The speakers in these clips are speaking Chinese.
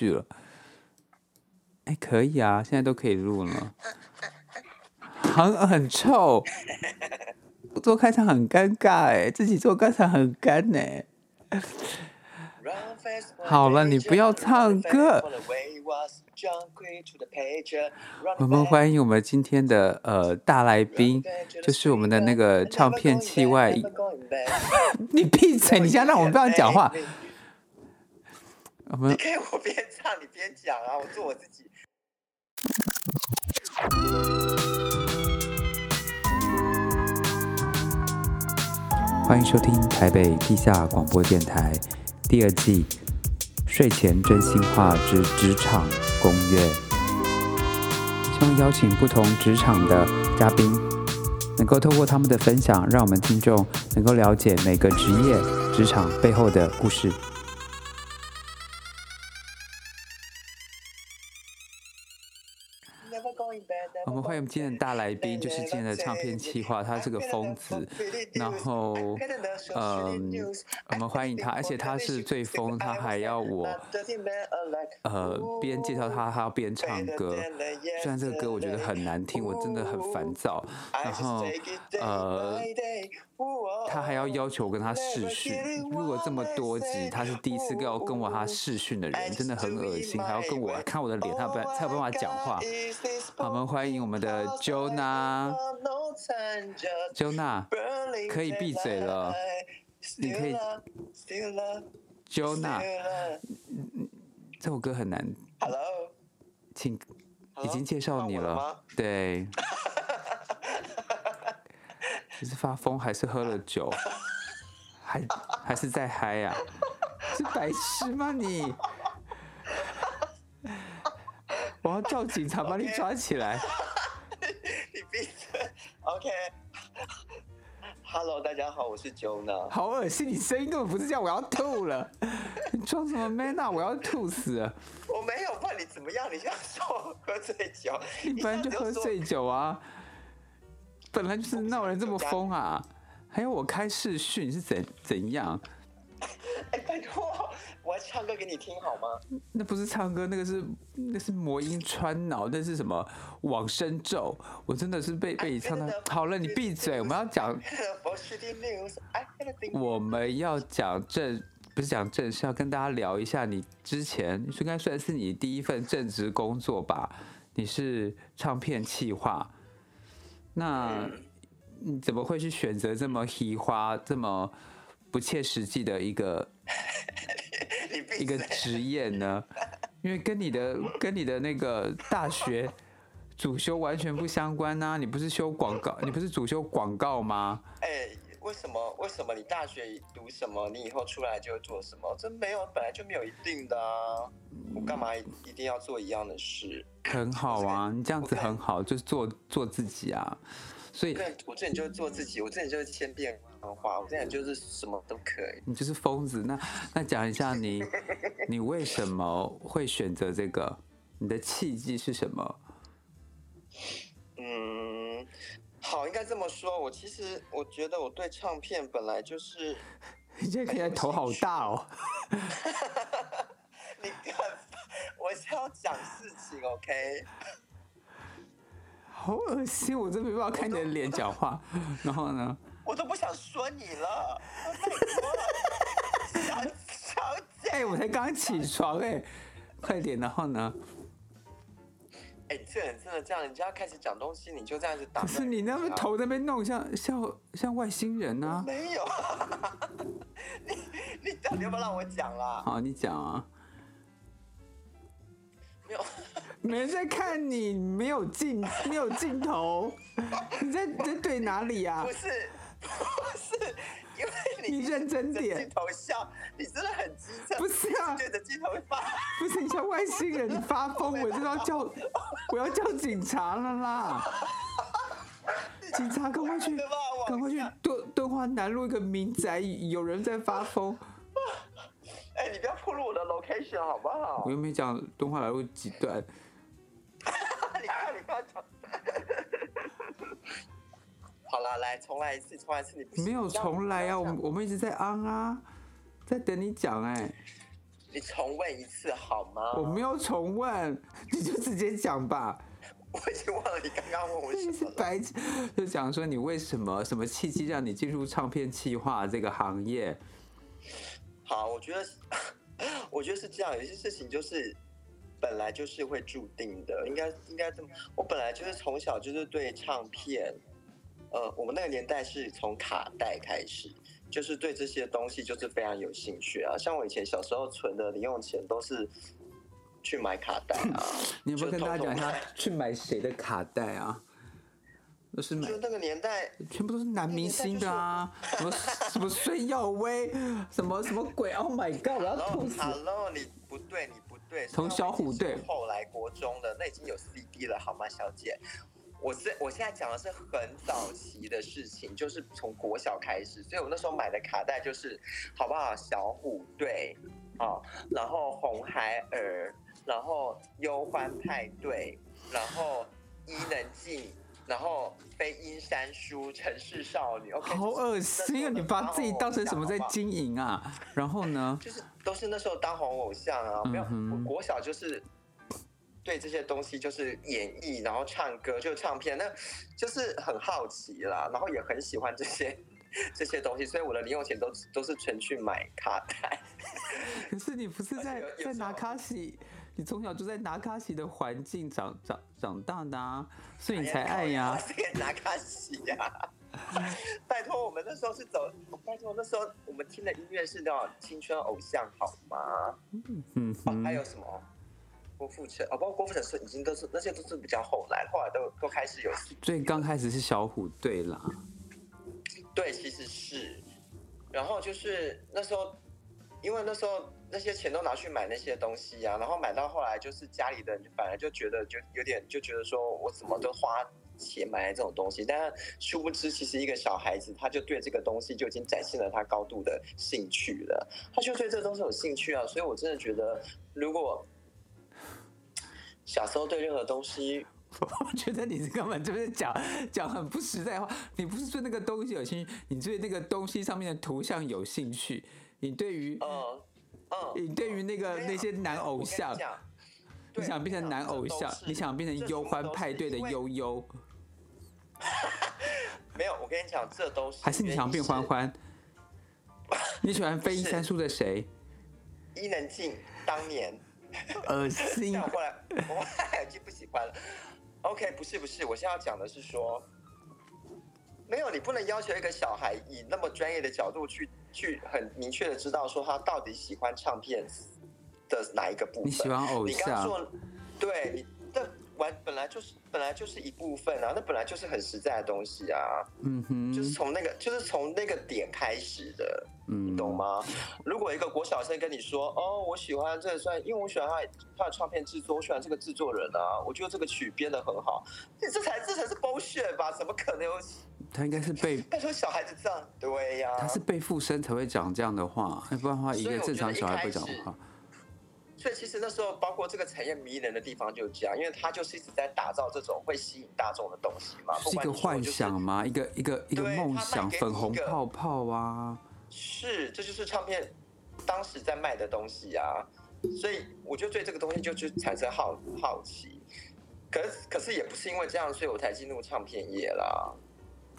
续了。哎，可以啊，现在都可以录了。很很臭，做开场很尴尬哎，自己做开场很干哎。好了，你不要唱歌。我们欢迎我们今天的呃大来宾，就是我们的那个唱片器外。你闭嘴！你现在让我们不要讲话。你可以我边唱你边讲啊，我做我自己。欢迎收听台北地下广播电台第二季睡前真心话之职场攻略，希望邀请不同职场的嘉宾，能够透过他们的分享，让我们听众能够了解每个职业职场背后的故事。们欢迎今天的大来宾，就是今天的唱片企划，他是个疯子。然后，嗯，我们欢迎他，而且他是最疯，他还要我，呃，边介绍他，他要边唱歌。虽然这个歌我觉得很难听，我真的很烦躁。然后，呃。他还要要求我跟他试训，录了这么多集，他是第一次要跟我他试训的人，真的很恶心，还要跟我看我的脸，他不才有办法讲话。好，我们欢迎我们的 Jona，Jona 可以闭嘴了，你可以，Jona，这首歌很难。Hello，请，已经介绍你了，对。你是发疯还是喝了酒，还还是在嗨呀？是白痴吗你？我要叫警察把你抓起来。你闭嘴。OK。Hello，大家好，我是 Jona。好恶心，你声音根本不是这样，我要吐了。你装什么 man 啊？我要吐死了。我没有，怕你怎么样，你要说我喝醉酒，你本来就喝醉酒啊。本来就是闹人这么疯啊！还有我开视讯是怎怎样？哎，拜托，我要唱歌给你听好吗？那不是唱歌，那个是那是魔音穿脑，那是什么往生咒？我真的是被被你唱到。好了，你闭嘴！我们要讲，我们要讲正，不是讲正，是要跟大家聊一下你之前应该算是你第一份正职工作吧？你是唱片企划。那你怎么会去选择这么虚华、这么不切实际的一个 一个职业呢？因为跟你的跟你的那个大学主修完全不相关呐、啊！你不是修广告，你不是主修广告吗？哎、欸，为什么？为什么你大学读什么，你以后出来就会做什么？这没有，本来就没有一定的啊！我干嘛一定要做一样的事？很好啊，你这样子很好，就是做做自己啊。所以，我这里就是做自己，我这里就是千变万化，我这里就是什么都可以。你就是疯子。那那讲一下你，你为什么会选择这个？你的契机是什么？嗯，好，应该这么说。我其实我觉得我对唱片本来就是……你现在看起来头好大哦。你看，我是要讲事情，OK？好恶心，我真没办法看你的脸讲话。然后呢？我都不想说你了。小小姐，哎，我才刚起床哎，快点。然后呢？哎，这人真的这样，人家开始讲东西，你就这样子打。可是你那边头那边弄像像像外星人啊？没有。你你到底要不要让我讲啦？好，你讲啊。没有，没人在看你，没有镜，没有镜头，你在在对哪里啊？不是，不是，因为你你认真点，镜头笑，你真的很机车。不是啊，对着镜头发，不是你像外星人，你发疯，我就要叫，我要叫警察了啦！警察，赶快去，赶快去敦敦化南路一个民宅，有人在发疯。哎、欸，你不要暴露我的 location 好不好？我又没讲敦化南路几段。你看，你看，好了，来重来一次，重来一次，你不没有重来啊！我我们一直在 on 啊，在等你讲哎、欸。你重问一次好吗？我没有重问，你就直接讲吧。我已经忘了你刚刚问我什么白就讲说你为什么什么契机让你进入唱片企划这个行业？好，我觉得 我觉得是这样，有些事情就是本来就是会注定的，应该应该这么。我本来就是从小就是对唱片，呃，我们那个年代是从卡带开始。就是对这些东西就是非常有兴趣啊，像我以前小时候存的零用钱都是去买卡带啊。你有没有跟大家讲一下去买谁的卡带啊？都是买就那个年代，全部都是男明星的啊，什么 什么孙耀威，什么什么鬼？Oh my god！我要吐死。Hello，你不对，你不对。从小虎队后来国中的那已经有 CD 了，好吗，小姐？我是我现在讲的是很早期的事情，就是从国小开始，所以我那时候买的卡带就是，好不好？小虎队，哦，然后红孩儿，然后忧欢派对，然后伊能静，然后飞鹰山书，城市少女，OK，好恶心啊！你把自己当成什么在经营啊？然后呢？就是都是那时候当红偶像啊，没有，我国小就是。对这些东西就是演绎，然后唱歌就唱片，那就是很好奇啦，然后也很喜欢这些这些东西，所以我的零用钱都都是存去买卡带。可是你不是 在在拿卡西，你从小就在拿卡西的环境长长长大的啊，所以你才爱呀。是给拿卡西呀？拜托，我们那时候是走，拜托那时候我们听的音乐是那种青春偶像，好吗？嗯嗯、哦。还有什么？郭富城哦，包括郭富城是已经都是那些都是比较后来，后来都都开始有。最刚开始是小虎队啦。对，其实是。然后就是那时候，因为那时候那些钱都拿去买那些东西啊，然后买到后来就是家里的人反而就觉得就有点就觉得说我怎么都花钱买来这种东西，但殊不知其实一个小孩子他就对这个东西就已经展现了他高度的兴趣了，他就对这个东西有兴趣啊，所以我真的觉得如果。小时候对任何东西，我觉得你根本就是讲讲很不实在话。你不是对那个东西有兴趣，你对那个东西上面的图像有兴趣。你对于，你对于那个那些男偶像，你想变成男偶像，你想变成忧欢派对的悠悠。没有，我跟你讲，这都是还是你想变欢欢？你喜欢飞 鹰三叔的谁？伊能静当年。恶心！这样过来，我已经不喜欢了。OK，不是不是，我现在要讲的是说，没有，你不能要求一个小孩以那么专业的角度去去很明确的知道说他到底喜欢唱片的哪一个部分。你喜欢偶像？你刚刚说，对你这完本来就是本来就是一部分啊，那本来就是很实在的东西啊。嗯哼，就是从那个就是从那个点开始的。你懂吗？如果一个国小生跟你说：“哦，我喜欢这算，因为我喜欢他他的唱片制作，我喜欢这个制作人啊，我觉得这个曲编的很好。”你这才这才是 bullshit 吧？怎么可能有？他应该是被 他说小孩子这样，对呀、啊，他是被附身才会讲这样的话，要不然的话，一个正常小孩不会讲话。所以其实那时候，包括这个产业迷人的地方就是这样，因为他就是一直在打造这种会吸引大众的东西嘛，是一个幻想吗？一个一个一个梦想，粉红泡泡啊。是，这就是唱片当时在卖的东西啊，所以我就对这个东西就就产生好好奇。可是可是也不是因为这样，所以我才进入唱片业啦。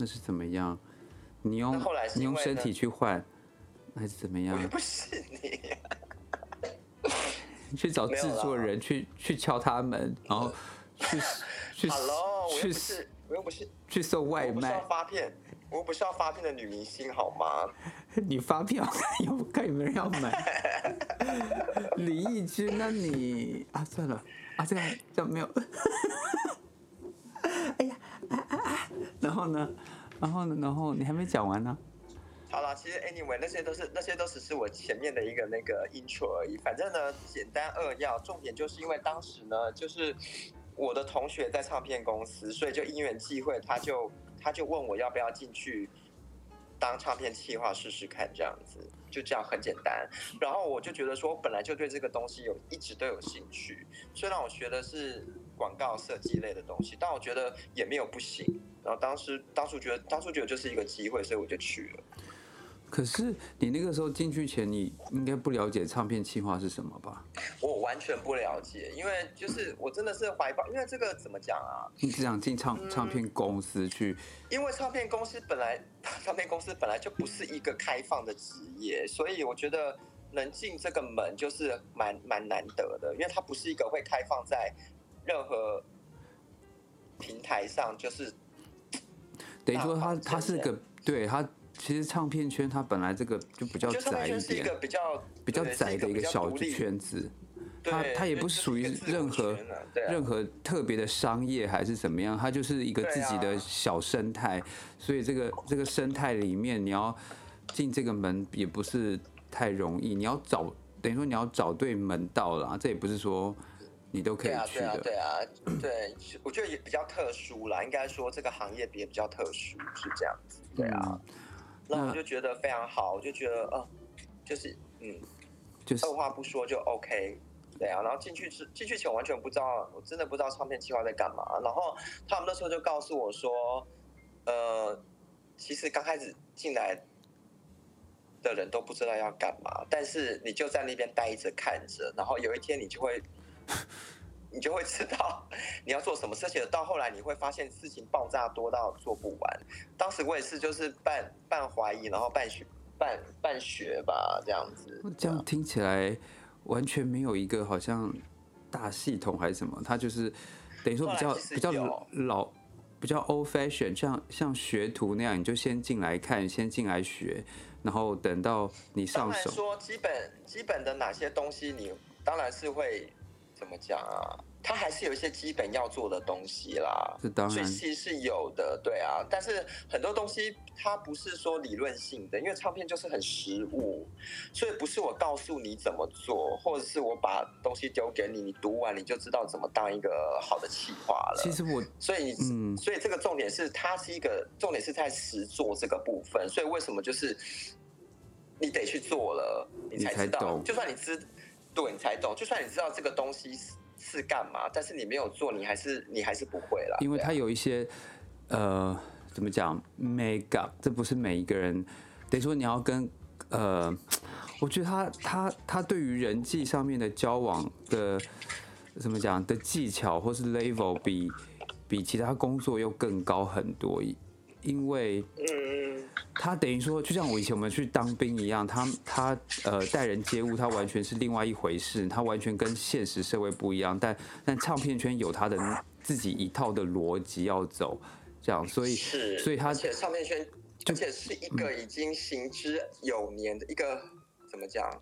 那是怎么样？你用你用身体去换，还是怎么样？不是你，你 去找制作人去去敲他们，然后去 去 Hello，去我又不是去送外卖发片。我不是要发片的女明星好吗？你发票有看有没有人要买？李翊君，那你啊算了啊这样这样没有。哎呀！然后呢？然后呢？然后你还没讲完呢。好了，其实 anyway 那些都是那些都只是我前面的一个那个 intro 而已。反正呢，简单扼要，重点就是因为当时呢，就是我的同学在唱片公司，所以就因缘际会，他就。他就问我要不要进去当唱片企划试试看，这样子就这样很简单。然后我就觉得说，我本来就对这个东西有一直都有兴趣。虽然我学的是广告设计类的东西，但我觉得也没有不行。然后当时当初觉得当初觉得就是一个机会，所以我就去了。可是你那个时候进去前，你应该不了解唱片企划是什么吧？我完全不了解，因为就是我真的是怀抱，因为这个怎么讲啊？你只想进唱唱片公司去？因为唱片公司本来 唱片公司本来就不是一个开放的职业，所以我觉得能进这个门就是蛮蛮难得的，因为它不是一个会开放在任何平台上，就是等于说他他是个对他。其实唱片圈它本来这个就比较窄一点，比较比较窄的一个小圈子，它它也不是属于任何任何特别的商业还是怎么样，它就是一个自己的小生态，所以这个这个生态里面你要进这个门也不是太容易，你要找等于说你要找对门道啦，这也不是说你都可以去的。对啊，对啊，对，我觉得也比较特殊啦，应该说这个行业也比较特殊，是这样子，对啊。那我就觉得非常好，我就觉得，呃，就是，嗯，就是二话不说就 OK，对啊。然后进去之进去前完全不知道，我真的不知道唱片计划在干嘛。然后他们那时候就告诉我说，呃，其实刚开始进来的人都不知道要干嘛，但是你就在那边待着看着，然后有一天你就会。你就会知道你要做什么事情，到后来你会发现事情爆炸多到做不完。当时我也是，就是半半怀疑，然后半学半半学吧，这样子。这样听起来完全没有一个好像大系统还是什么，它就是等于说比较比较老，比较 old fashion，像像学徒那样，你就先进来看，先进来学，然后等到你上手。说基本基本的哪些东西，你当然是会。怎么讲啊？它还是有一些基本要做的东西啦，是当然，所以其实是有的，对啊。但是很多东西它不是说理论性的，因为唱片就是很实物，所以不是我告诉你怎么做，或者是我把东西丢给你，你读完你就知道怎么当一个好的企划了。其实我，所以，嗯，所以这个重点是它是一个重点是在实做这个部分。所以为什么就是你得去做了，你才知道，就算你知。对，你才懂。就算你知道这个东西是是干嘛，但是你没有做，你还是你还是不会啦。因为它有一些，呃，怎么讲，makeup，这不是每一个人。等于说你要跟，呃，我觉得他他他对于人际上面的交往的，怎么讲的技巧或是 level 比比其他工作又更高很多，因为。他等于说，就像我以前我们去当兵一样，他他呃待人接物，他完全是另外一回事，他完全跟现实社会不一样。但但唱片圈有他的自己一套的逻辑要走，这样，所以是，所以他而且唱片圈，而且是一个已经行之有年的一个、嗯、怎么讲，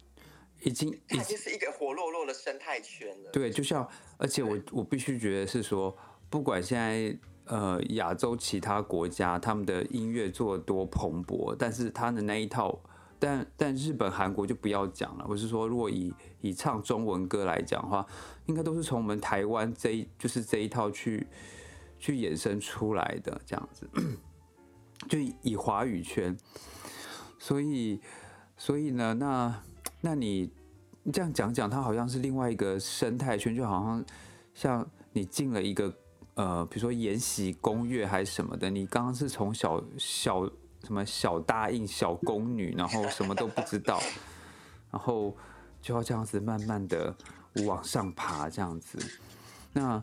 已经已经是一个活络络的生态圈了。对，就像而且我我必须觉得是说，不管现在。呃，亚洲其他国家他们的音乐做多蓬勃，但是他的那一套，但但日本、韩国就不要讲了。我是说，如果以以唱中文歌来讲的话，应该都是从我们台湾这一就是这一套去去衍生出来的这样子，就以华语圈。所以所以呢，那那你你这样讲讲，它好像是另外一个生态圈，就好像像你进了一个。呃，比如说《延禧攻略》还是什么的，你刚刚是从小小什么小答应小宫女，然后什么都不知道，然后就要这样子慢慢的往上爬，这样子。那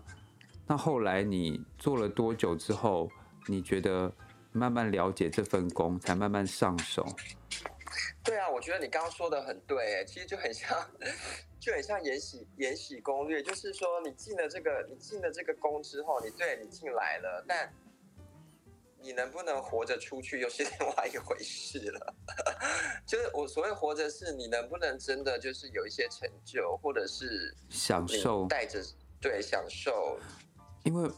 那后来你做了多久之后，你觉得慢慢了解这份工，才慢慢上手？对啊，我觉得你刚刚说的很对，其实就很像。就很像《延禧延禧攻略》，就是说你进了这个，你进了这个宫之后，你对你进来了，但你能不能活着出去又是另外一回事了。就是我所谓活着，是你能不能真的就是有一些成就，或者是享受带着对享受，因为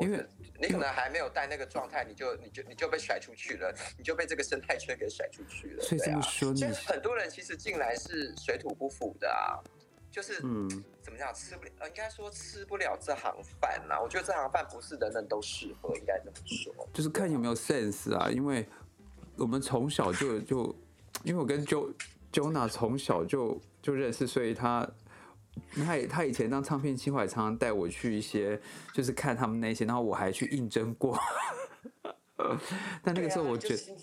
因为你可能还没有带那个状态，你就你就你就被甩出去了，你就被这个生态圈给甩出去了。所以这么说，你很多人其实进来是水土不服的啊。就是嗯，怎么讲吃不了？呃，应该说吃不了这行饭呐。我觉得这行饭不是人人都适合，应该这么说。就是看有没有 sense 啊，因为我们从小就就，因为我跟 Jo Jona 从小就就认识，所以他他他以前当唱片企划，常常带我去一些，就是看他们那些，然后我还去应征过。但那个时候我觉得，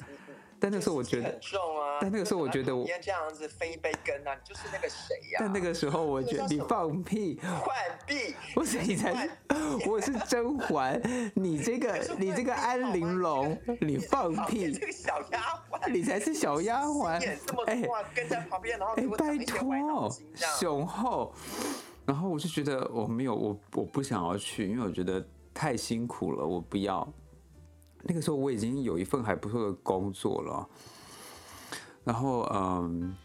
但那个时候我觉得很重啊。但那个时候我觉得我今天这样子分一杯羹啊，你就是那个谁呀？但那个时候我觉得你放屁，浣碧，不是你才是，我是甄嬛，你这个你这个安陵容，你放屁，这个小丫鬟，你才是小丫鬟，哎，跟在旁边，然后哎，拜托，雄厚，然后我就觉得我没有，我我不想要去，因为我觉得太辛苦了，我不要。那个时候我已经有一份还不错的工作了，然后嗯，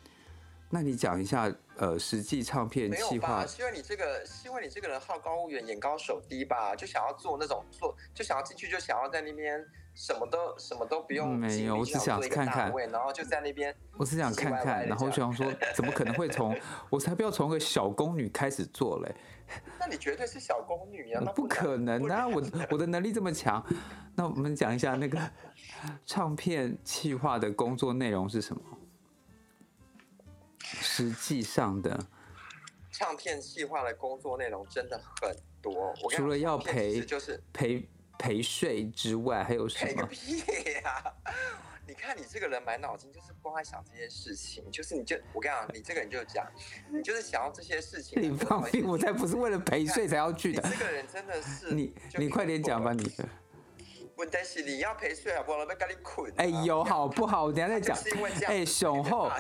那你讲一下呃，实际唱片计划？是因为你这个，是因为你这个人好高骛远，眼高手低吧？就想要做那种做，就想要进去，就想要在那边什么都什么都不用。没有，我只想看看，然后就在那边。我只想看看，然后就想说，怎么可能会从我才不要从个小宫女开始做嘞？那你绝对是小宫女呀！不可能啊！我 我的能力这么强。那我们讲一下那个唱片企划的工作内容是什么？实际上的唱片企划的工作内容真的很多。除了要陪就是陪陪睡之外，还有什么？陪个屁呀！你看你这个人满脑筋就是光在想这些事情，就是你就我跟你讲，你这个人就讲，你就是想要这些事情。你放屁！我才不是为了陪睡才要去的。你这个人真的是你，你快点讲吧，你的。问题是你要陪睡 好不好？要跟你困。哎呦，好不好？我等下再讲。哎，雄厚。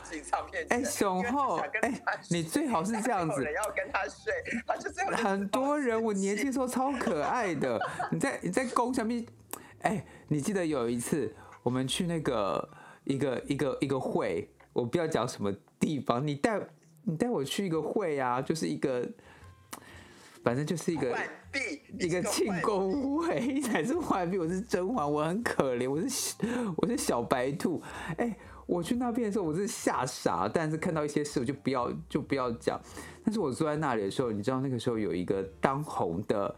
哎，雄厚。哎，你最好是这样子。要跟他睡，他就是很多人，我年轻时候超可爱的。你在你在公下面。哎，你记得有一次。我们去那个一个一个一个会，我不要讲什么地方，你带你带我去一个会啊，就是一个，反正就是一个 一个庆功会，才是浣碧，我是甄嬛，我很可怜，我是我是小白兔。哎，我去那边的时候，我是吓傻，但是看到一些事，我就不要就不要讲。但是我坐在那里的时候，你知道那个时候有一个当红的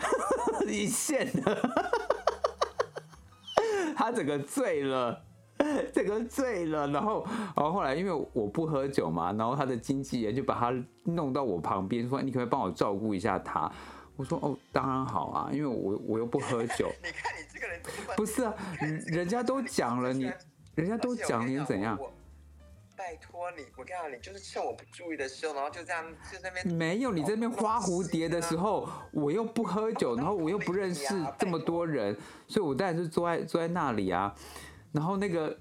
一线的。他整个醉了，整个醉了，然后，然后后来因为我不喝酒嘛，然后他的经纪人就把他弄到我旁边，说：“你可不可以帮我照顾一下他？”我说：“哦，当然好啊，因为我我又不喝 酒。”你看你这个人不是啊，人家都讲了，你 人家都讲你怎样？拜托你，我跟你讲，你就是趁我不注意的时候，然后就这样就在那边。没有，你在那边花蝴蝶的时候，我又不喝酒，然后我又不认识这么多人，所以我当然是坐在坐在那里啊。然后那个，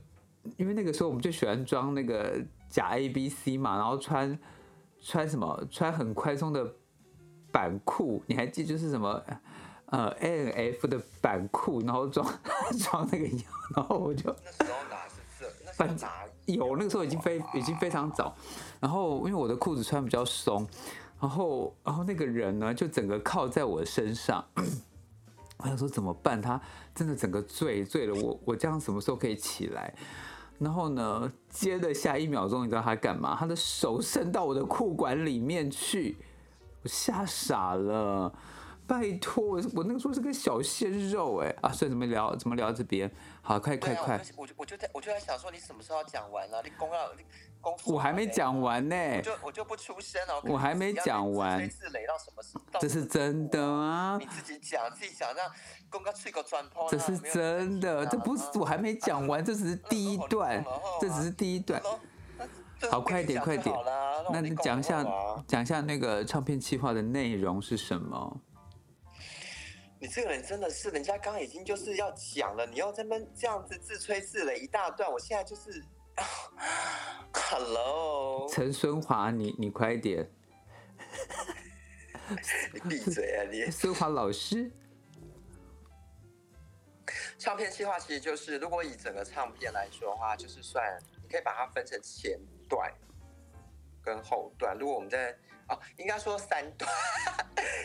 因为那个时候我们就喜欢装那个假 A B C 嘛，然后穿穿什么，穿很宽松的板裤，你还记得就是什么呃 A N F 的板裤，然后装 装那个样，然后我就。反正有那个时候已经非已经非常早，然后因为我的裤子穿比较松，然后然后那个人呢就整个靠在我身上，我想说怎么办？他真的整个醉醉了，我我这样什么时候可以起来？然后呢，接着下一秒钟，你知道他干嘛？他的手伸到我的裤管里面去，我吓傻了。拜托，我我那个时候是个小鲜肉哎啊！所以怎么聊？怎么聊这边？好，快快快！我就我就在我就在想说，你什么时候要讲完了？你公要你公我还没讲完呢。我就我就不出声了。我还没讲完。这是真的啊！你自己讲自己讲，让公告吹个转头。这是真的，这不是我还没讲完，这只是第一段，这只是第一段。好，快点快点！那你讲一下讲一下那个唱片企划的内容是什么？你这个人真的是，人家刚刚已经就是要讲了，你要这么这样子自吹自擂一大段，我现在就是 Hello，陈孙华，你你快点，你 闭嘴啊你！孙华老师，唱片计划其实就是，如果以整个唱片来说的话，就是算你可以把它分成前段跟后段。如果我们在哦，应该说三段，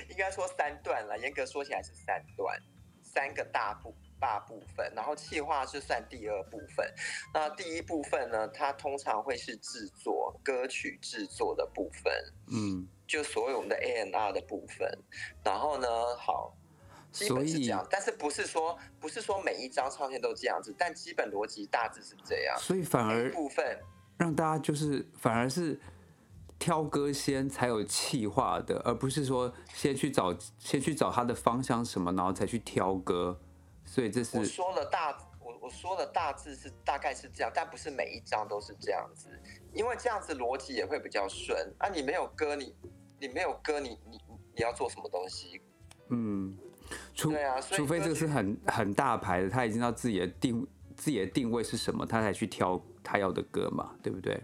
应该说三段了。严格说起来是三段，三个大部大部分，然后企划是算第二部分。那第一部分呢，它通常会是制作歌曲制作的部分，嗯，就所有我们的 A N R 的部分。然后呢，好，基本是这样，但是不是说不是说每一张唱片都这样子，但基本逻辑大致是这样。所以反而部分让大家就是反而是。挑歌先才有企划的，而不是说先去找先去找它的方向什么，然后才去挑歌。所以这是我说了大我我说的大致是大概是这样，但不是每一张都是这样子，因为这样子逻辑也会比较顺。啊，你没有歌，你你没有歌，你你你要做什么东西？嗯，除对啊，除非这个是很很大牌的，他已经知道自己的定自己的定位是什么，他才去挑他要的歌嘛，对不对？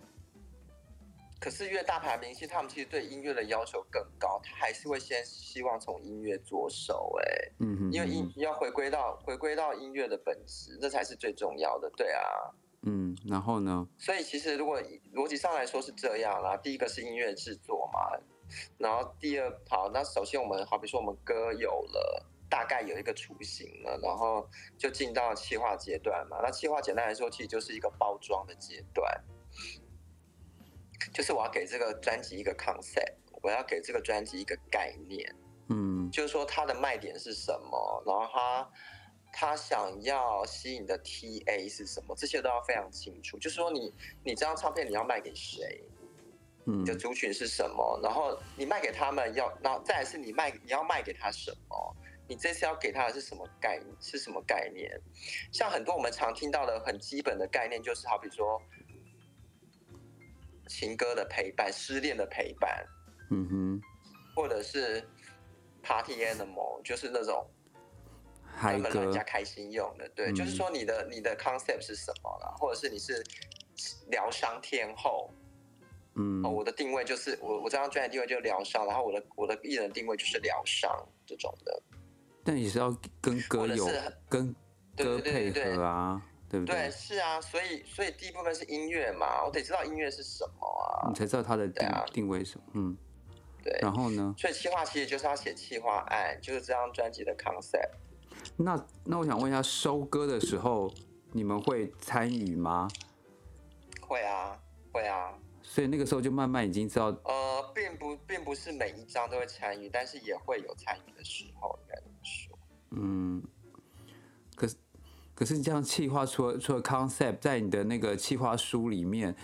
可是越大牌明星，他们其实对音乐的要求更高，他还是会先希望从音乐着手，哎，嗯哼，因为音要回归到回归到音乐的本质，这才是最重要的，对啊，嗯，然后呢？所以其实如果逻辑上来说是这样啦，第一个是音乐制作嘛，然后第二好，那首先我们好比说我们歌有了，大概有一个雏形了，然后就进到企划阶段嘛，那企划简单来说其实就是一个包装的阶段。就是我要给这个专辑一个 concept，我要给这个专辑一个概念，嗯，就是说它的卖点是什么，然后它他想要吸引的 TA 是什么，这些都要非常清楚。就是说你你这张唱片你要卖给谁，嗯，你的族群是什么，然后你卖给他们要，然后再来是你卖你要卖给他什么，你这次要给他的是什么概念？是什么概念？像很多我们常听到的很基本的概念，就是好比说。情歌的陪伴，失恋的陪伴，嗯哼，或者是 Party Animal，就是那种专门让人家开心用的，对，嗯、就是说你的你的 concept 是什么了，或者是你是疗伤天后，嗯，我的定位就是我我这张专辑定位就是疗伤，然后我的我的艺人定位就是疗伤这种的，但也是要跟歌有跟歌配合啊。对不对？对，是啊，所以所以第一部分是音乐嘛，我得知道音乐是什么啊，你才知道它的定、啊、定位什么，嗯，对。然后呢？所以企划其实就是要写企划案，就是这张专辑的 concept。那那我想问一下，收歌的时候你们会参与吗？会啊，会啊。所以那个时候就慢慢已经知道，呃，并不并不是每一张都会参与，但是也会有参与的时候，应该这么说。嗯。可是你这样企划，除了除了 concept，在你的那个企划书里面，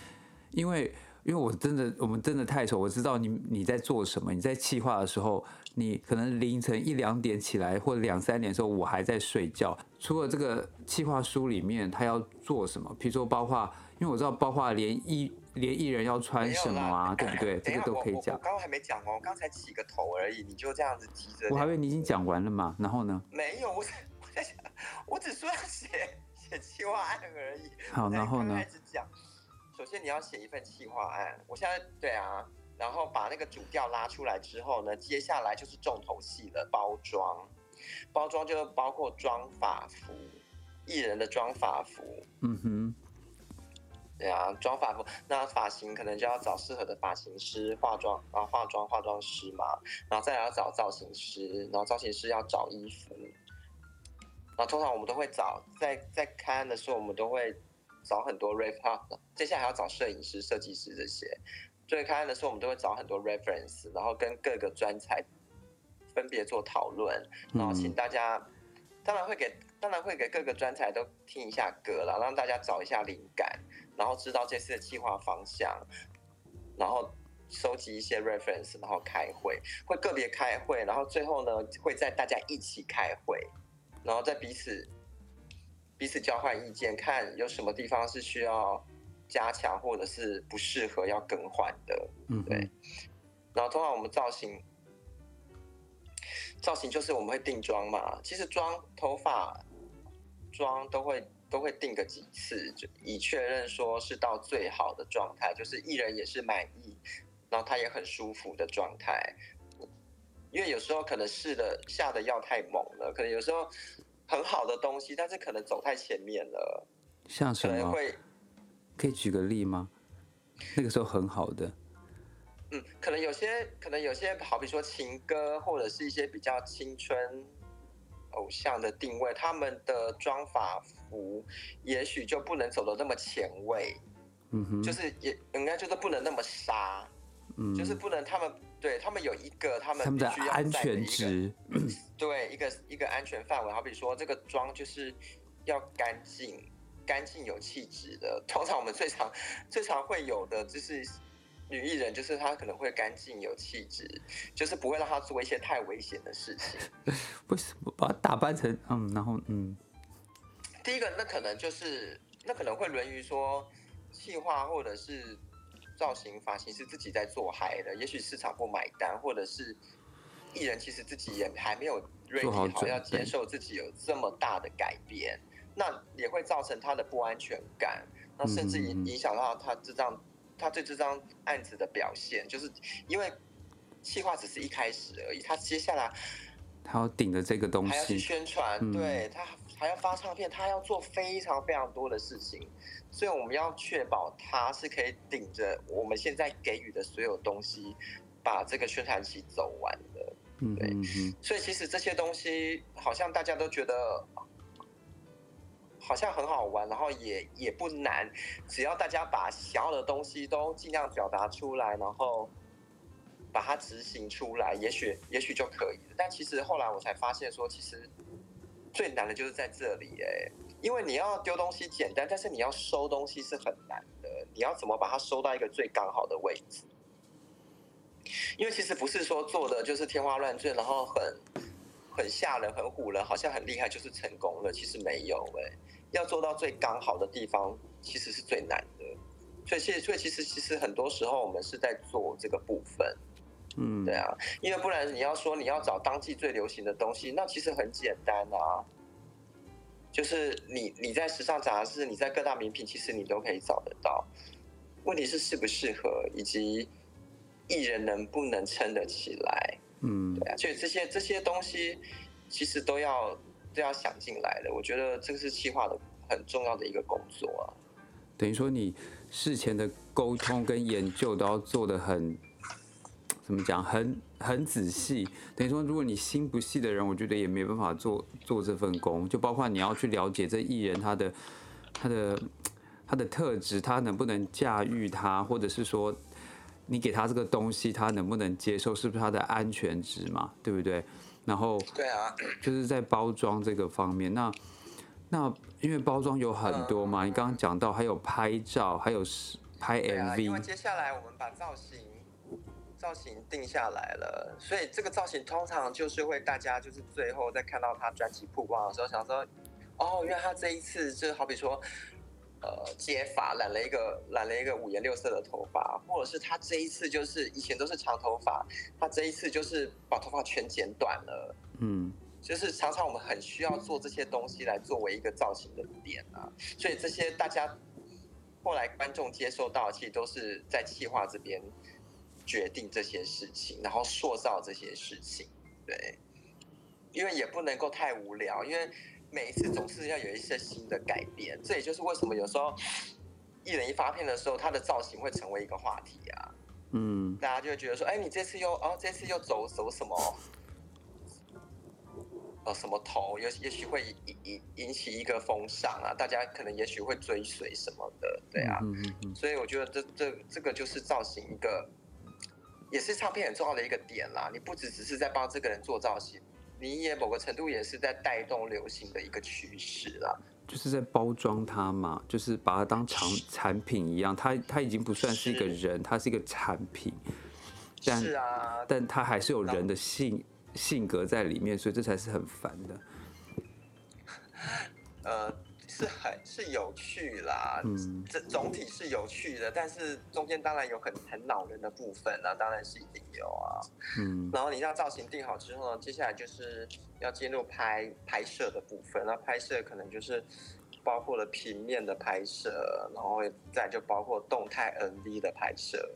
因为因为我真的我们真的太熟，我知道你你在做什么。你在企划的时候，你可能凌晨一两点起来，或者两三点的时候，我还在睡觉。除了这个企划书里面，他要做什么？比如说，包括因为我知道，包括连艺连艺人要穿什么啊，对不对？这个都可以讲。我刚刚还没讲哦，我刚才起个头而已，你就这样子急着。我还以为你已经讲完了嘛，然后呢？没有，我我在想。我只说要写写企划案而已。好，然后呢？开始讲。首先你要写一份企划案。我现在对啊，然后把那个主调拉出来之后呢，接下来就是重头戏了包装。包装就包括装法服，艺人的装法服。嗯哼。对啊，妆发服，那发型可能就要找适合的发型师化妆，然后化妆化妆师嘛，然后再来要找造型师，然后造型师要找衣服。然后通常我们都会找，在在开案的时候，我们都会找很多 reference，接下来还要找摄影师、设计师这些。所以看的时候，我们都会找很多 reference，然后跟各个专才分别做讨论，然后请大家，当然会给，当然会给各个专才都听一下歌了，让大家找一下灵感，然后知道这次的计划方向，然后收集一些 reference，然后开会，会个别开会，然后最后呢，会在大家一起开会。然后再彼此彼此交换意见，看有什么地方是需要加强，或者是不适合要更换的。嗯，对。然后通常我们造型造型就是我们会定妆嘛，其实妆、头发、妆都会都会定个几次，就以确认说是到最好的状态，就是艺人也是满意，然后他也很舒服的状态。因为有时候可能试的下的药太猛了，可能有时候很好的东西，但是可能走太前面了。像什么？可能会可以举个例吗？那个时候很好的。嗯，可能有些，可能有些，好比说情歌，或者是一些比较青春偶像的定位，他们的妆法服也许就不能走的那么前卫。嗯哼，就是也应该就是不能那么杀。嗯，就是不能他们。对他们有一个他们必须要安全值，对一个一个安全范围。好比说，这个妆就是要干净、干净有气质的。通常我们最常最常会有的就是女艺人，就是她可能会干净有气质，就是不会让她做一些太危险的事情。为什么把她打扮成嗯，然后嗯，第一个，那可能就是那可能会沦于说，气化或者是造型发型是自己在做嗨的，也许市场不买单，或者是艺人其实自己也还没有 ready 好要接受自己有这么大的改变，那也会造成他的不安全感，那甚至影影响到他这张他对这张案子的表现，就是因为企划只是一开始而已，他接下来。他要顶着这个东西，还要去宣传，嗯、对他还要发唱片，他要做非常非常多的事情，所以我们要确保他是可以顶着我们现在给予的所有东西，把这个宣传期走完的。对，所以其实这些东西好像大家都觉得好像很好玩，然后也也不难，只要大家把想要的东西都尽量表达出来，然后。把它执行出来，也许也许就可以了。但其实后来我才发现，说其实最难的就是在这里哎，因为你要丢东西简单，但是你要收东西是很难的。你要怎么把它收到一个最刚好的位置？因为其实不是说做的就是天花乱坠，然后很很吓人、很唬人，好像很厉害就是成功了。其实没有哎，要做到最刚好的地方，其实是最难的。所以，所以，所以其实其实很多时候我们是在做这个部分。嗯，对啊，因为不然你要说你要找当季最流行的东西，那其实很简单啊，就是你你在时尚杂志，你在各大名品，其实你都可以找得到。问题是适不适合，以及艺人能不能撑得起来。嗯，对啊，所以这些这些东西其实都要都要想进来的。我觉得这个是企划的很重要的一个工作啊。等于说你事前的沟通跟研究都要做的很。怎么讲？很很仔细，等于说，如果你心不细的人，我觉得也没办法做做这份工。就包括你要去了解这艺人他的他的他的特质，他能不能驾驭他，或者是说你给他这个东西，他能不能接受，是不是他的安全值嘛？对不对？然后对啊，就是在包装这个方面，那那因为包装有很多嘛，你刚刚讲到还有拍照，还有拍 MV，因为接下来我们把造型。造型定下来了，所以这个造型通常就是会大家就是最后在看到他专辑曝光的时候，想说，哦，因为他这一次就好比说，呃，接发染了一个染了一个五颜六色的头发，或者是他这一次就是以前都是长头发，他这一次就是把头发全剪短了，嗯，就是常常我们很需要做这些东西来作为一个造型的点啊，所以这些大家后来观众接受到，其实都是在企划这边。决定这些事情，然后塑造这些事情，对，因为也不能够太无聊，因为每一次总是要有一些新的改变，这也就是为什么有时候一人一发片的时候，他的造型会成为一个话题啊，嗯，大家就会觉得说，哎，你这次又哦，这次又走走什么，呃，什么头，也也许会引引引起一个风尚啊，大家可能也许会追随什么的，对啊，嗯嗯嗯，所以我觉得这这这个就是造型一个。也是唱片很重要的一个点啦，你不只只是在帮这个人做造型，你也某个程度也是在带动流行的一个趋势啦。就是在包装它嘛，就是把它当产产品一样，它它已经不算是一个人，是它是一个产品。但是啊，但它还是有人的性性格在里面，所以这才是很烦的。呃。是很是有趣啦，嗯，这总体是有趣的，但是中间当然有很很恼人的部分，啊当然是一定有啊，嗯，然后你让造型定好之后呢，接下来就是要进入拍拍摄的部分，那拍摄可能就是包括了平面的拍摄，然后再就包括动态 MV 的拍摄，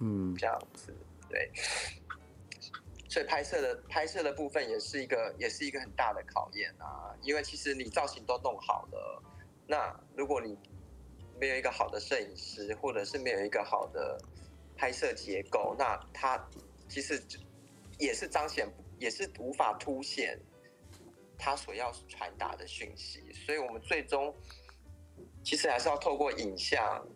嗯，这样子，对。所以拍摄的拍摄的部分也是一个也是一个很大的考验啊，因为其实你造型都弄好了，那如果你没有一个好的摄影师，或者是没有一个好的拍摄结构，那它其实也是彰显，也是无法凸显他所要传达的讯息。所以我们最终其实还是要透过影像，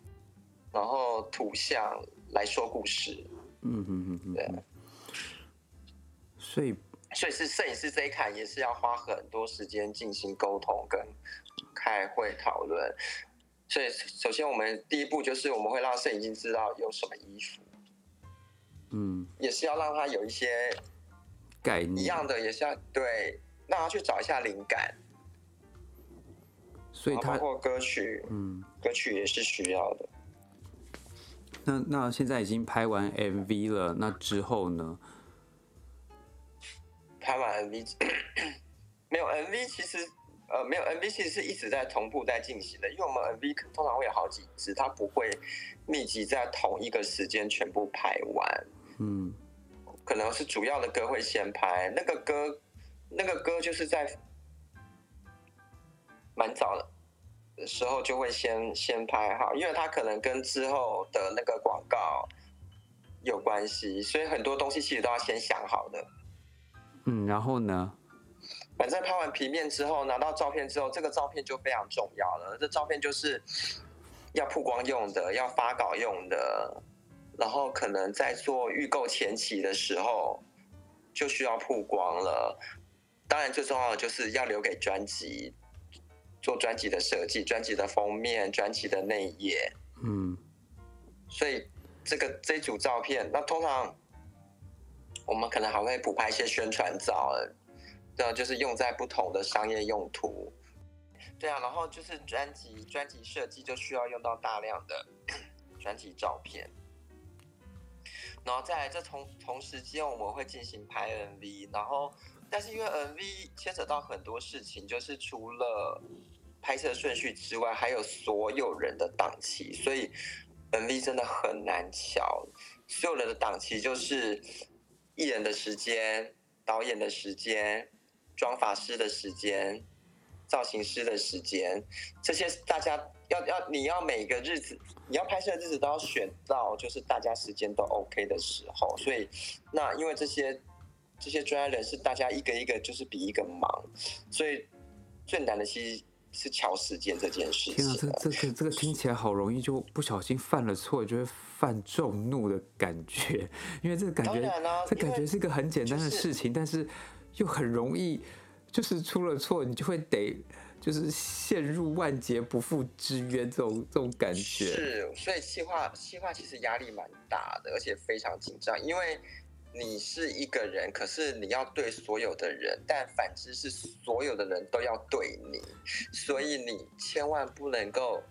然后图像来说故事。嗯嗯嗯，对。所以，所以是摄影师这一坎也是要花很多时间进行沟通跟开会讨论。所以，首先我们第一步就是我们会让摄影师知道有什么衣服，嗯，也是要让他有一些概念，一样的也是要对，让他去找一下灵感。所以他包括歌曲，嗯，歌曲也是需要的。那那现在已经拍完 MV 了，那之后呢？拍完 MV，没有 MV，其实呃，没有 MV，其实是一直在同步在进行的，因为我们 MV 通常会有好几支，它不会密集在同一个时间全部拍完。嗯，可能是主要的歌会先拍，那个歌，那个歌就是在蛮早的时候就会先先拍好，因为它可能跟之后的那个广告有关系，所以很多东西其实都要先想好的。嗯，然后呢？反正拍完平面之后，拿到照片之后，这个照片就非常重要了。这照片就是要曝光用的，要发稿用的，然后可能在做预购前期的时候就需要曝光了。当然，最重要的就是要留给专辑，做专辑的设计、专辑的封面、专辑的内页。嗯，所以这个这组照片，那通常。我们可能还会补拍一些宣传照，对，就是用在不同的商业用途。对啊，然后就是专辑专辑设计就需要用到大量的 专辑照片，然后再来这同同时间我们会进行拍 MV，然后但是因为 MV 牵扯到很多事情，就是除了拍摄顺序之外，还有所有人的档期，所以 MV 真的很难乔，所有人的档期就是。艺人的时间、导演的时间、妆发师的时间、造型师的时间，这些大家要要你要每个日子，你要拍摄的日子都要选到，就是大家时间都 OK 的时候。所以，那因为这些这些专业人士，大家一个一个就是比一个忙，所以最难的其实是乔时间这件事情。天啊，这这个这个听起来好容易，就不小心犯了错，就会。犯众怒的感觉，因为这个感觉，这感觉是一个很简单的事情，但是又很容易，就是出了错，你就会得就是陷入万劫不复之渊，这种这种感觉。是，所以企划企划其实压力蛮大的，而且非常紧张，因为你是一个人，可是你要对所有的人，但反之是所有的人都要对你，所以你千万不能够。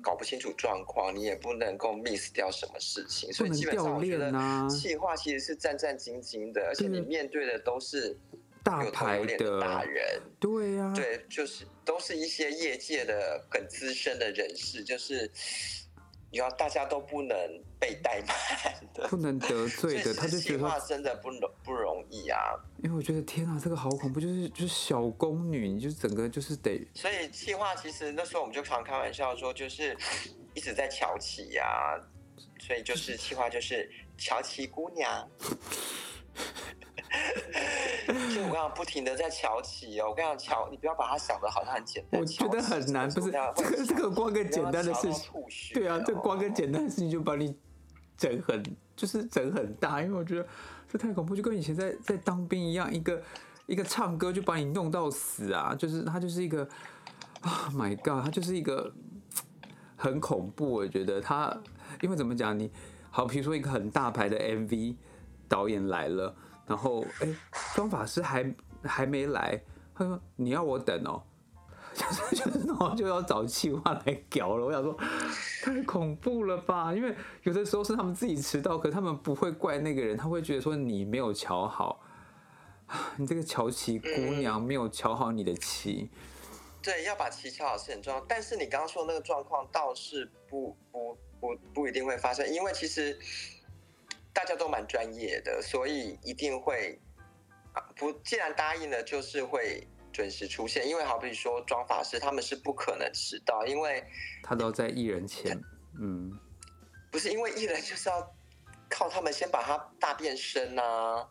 搞不清楚状况，你也不能够 miss 掉什么事情，所以基本上我觉得企划其实是战战兢兢的，而且你面对的都是大牌的大人，对呀，对，就是都是一些业界的很资深的人士，就是。你要大家都不能被怠慢的，不能得罪的，他就觉得真的不容不容易啊。因为我觉得天啊，这个好恐怖，就是就是小宫女，你就整个就是得。所以气话其实那时候我们就常开玩笑说，就是一直在瞧起呀，所以就是气话就是乔起姑娘。就我刚刚不停的在瞧起哦，我跟你讲瞧，你不要把它想的好像很简单。我觉得很难，不是 这个这个光个简单的事情，对啊，这光个简单的事情就把你整很，就是整很大，因为我觉得这太恐怖，就跟以前在在当兵一样，一个一个唱歌就把你弄到死啊，就是他就是一个啊，My God，他就是一个很恐怖，我觉得他，因为怎么讲，你好，比如说一个很大牌的 MV 导演来了。然后，哎，妆发师还还没来，他说你要我等哦，就是 就是，就要找气话来搞了。我想说，太恐怖了吧？因为有的时候是他们自己迟到，可他们不会怪那个人，他会觉得说你没有瞧好，你这个乔旗姑娘没有瞧好你的棋。对，要把旗乔好是很重要，但是你刚刚说的那个状况倒是不不不不一定会发生，因为其实。大家都蛮专业的，所以一定会啊不，既然答应了，就是会准时出现。因为好比说妆法师，他们是不可能迟到，因为他都在艺人前，嗯，不是因为艺人就是要靠他们先把他大变身啊，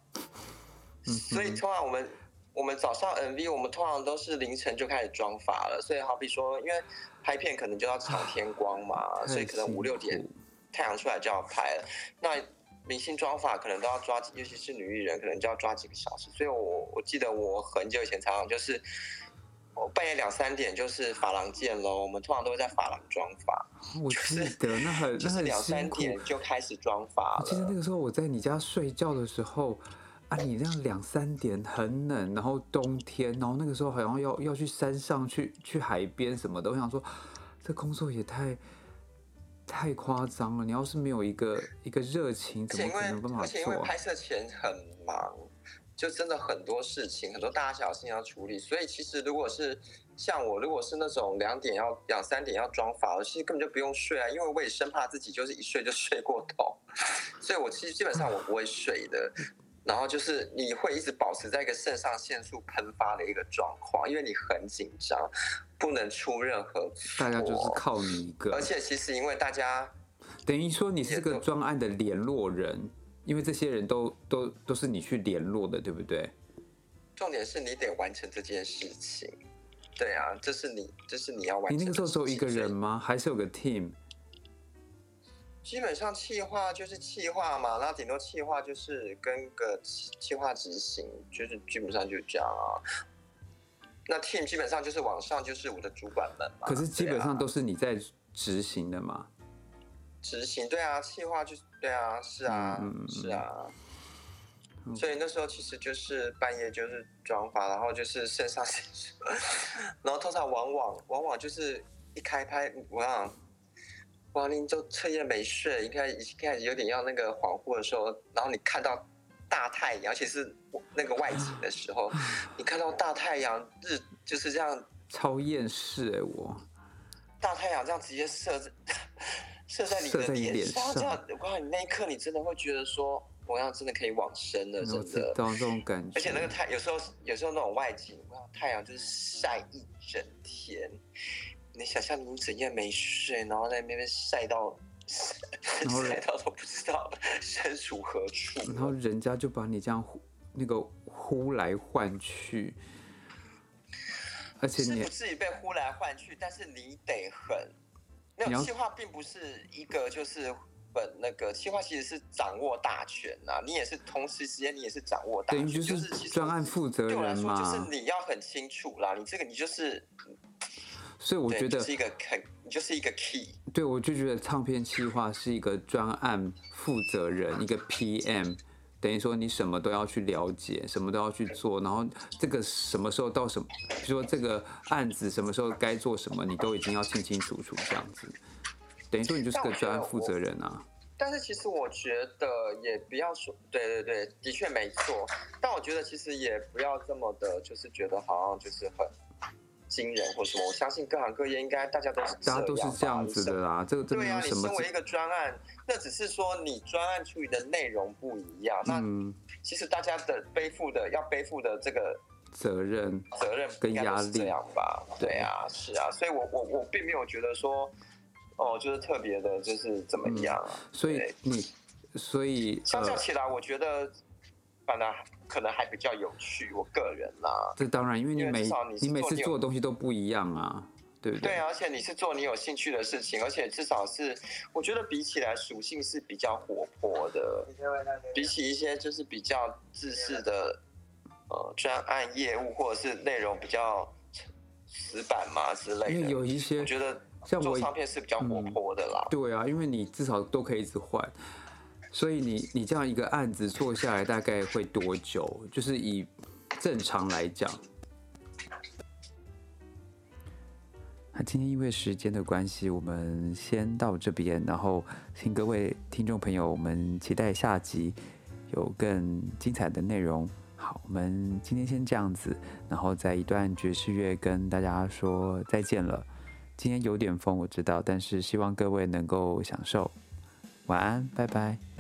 所以通常我们我们早上 MV，我们通常都是凌晨就开始妆发了。所以好比说，因为拍片可能就要朝天光嘛，所以可能五六点太阳出来就要拍了，那。明星妆发可能都要抓，尤其是女艺人，可能就要抓几个小时。所以我我记得我很久以前常常就是，我半夜两三点就是发廊见喽。我们通常都会在发廊妆发。我记得那很就是两三点就开始妆发了。其实那个时候我在你家睡觉的时候，啊，你这样两三点很冷，然后冬天，然后那个时候好像要要去山上去去海边什么的，我想说，这工作也太太夸张了。你要是没有一个一个热情，怎么可能办法做？而且因为拍摄前很忙，就真的很多事情，很多大小事情要处理，所以其实如果是。像我如果是那种两点要两三点要妆发，我其实根本就不用睡啊，因为我也生怕自己就是一睡就睡过头，所以我其实基本上我不会睡的。然后就是你会一直保持在一个肾上腺素喷发的一个状况，因为你很紧张，不能出任何错。大家就是靠你一个。而且其实因为大家等于说你是这个专案的联络人，因为这些人都都都是你去联络的，对不对？重点是你得完成这件事情。对啊，这是你，这是你要完成。你那个时候只有一个人吗？还是有个 team？基本上企划就是企划嘛，那顶多企划就是跟个企划执行，就是基本上就这样啊。那 team 基本上就是网上就是我的主管们嘛。可是基本上都是你在执行的嘛？执行，对啊，企划就是对啊，是啊，嗯、是啊。所以那时候其实就是半夜就是妆发，然后就是肾上腺素，然后通常往往往往就是一开拍，我想王林就彻夜没睡，一开始一开始有点要那个恍惚的时候，然后你看到大太阳，而且是那个外景的时候，你看到大太阳日就是这样，超厌世哎我，大太阳这样直接射在射在你的脸上，这样我告诉你那一刻你真的会觉得说。同样真的可以往生了，真的，这种感觉。而且那个太有时候有时候那种外景，太阳就是晒一整天。你想象你整夜没睡，然后在那边晒到 晒到都不知道身处何处。然后人家就把你这样那个呼来唤去，而且你是不至于被呼来唤去，但是你得很。那种计划并不是一个就是。本那个计划其实是掌握大权呐、啊，你也是同时时间你也是掌握大权，就是专案负责人嘛。就是你要很清楚啦，你这个你就是，所以我觉得是一个很，你就是一个 key。对，我就觉得唱片企划是一个专案负责人，一个 PM，等于说你什么都要去了解，什么都要去做，然后这个什么时候到什么，比如说这个案子什么时候该做什么，你都已经要清清楚楚这样子。等于说你就是个专案负责人啊，但是其实我觉得也不要说，对对对，的确没错。但我觉得其实也不要这么的，就是觉得好像就是很惊人或什么。我相信各行各业应该大家都是大家都是这样子的啦。这个这个对啊，你身为一个专案，那只是说你专案处理的内容不一样。那其实大家的背负的要背负的这个责任责任跟压力这样吧？对啊，是啊。所以我我我并没有觉得说。哦，就是特别的，就是怎么样啊？嗯、所以你，所以相较起来，我觉得反而可能还比较有趣。我个人啦，这当然，因为你每你，你每次做的东西都不一样啊，对不对？对啊，而且你是做你有兴趣的事情，而且至少是我觉得比起来属性是比较活泼的，比起一些就是比较自式的呃专案业务或者是内容比较死板嘛之类的，因为有一些我觉得。像我做唱片是比较活泼的啦，嗯，对啊，因为你至少都可以一直换，所以你你这样一个案子做下来大概会多久？就是以正常来讲。那今天因为时间的关系，我们先到这边，然后请各位听众朋友，我们期待下集有更精彩的内容。好，我们今天先这样子，然后在一段爵士乐跟大家说再见了。今天有点疯，我知道，但是希望各位能够享受。晚安，拜拜。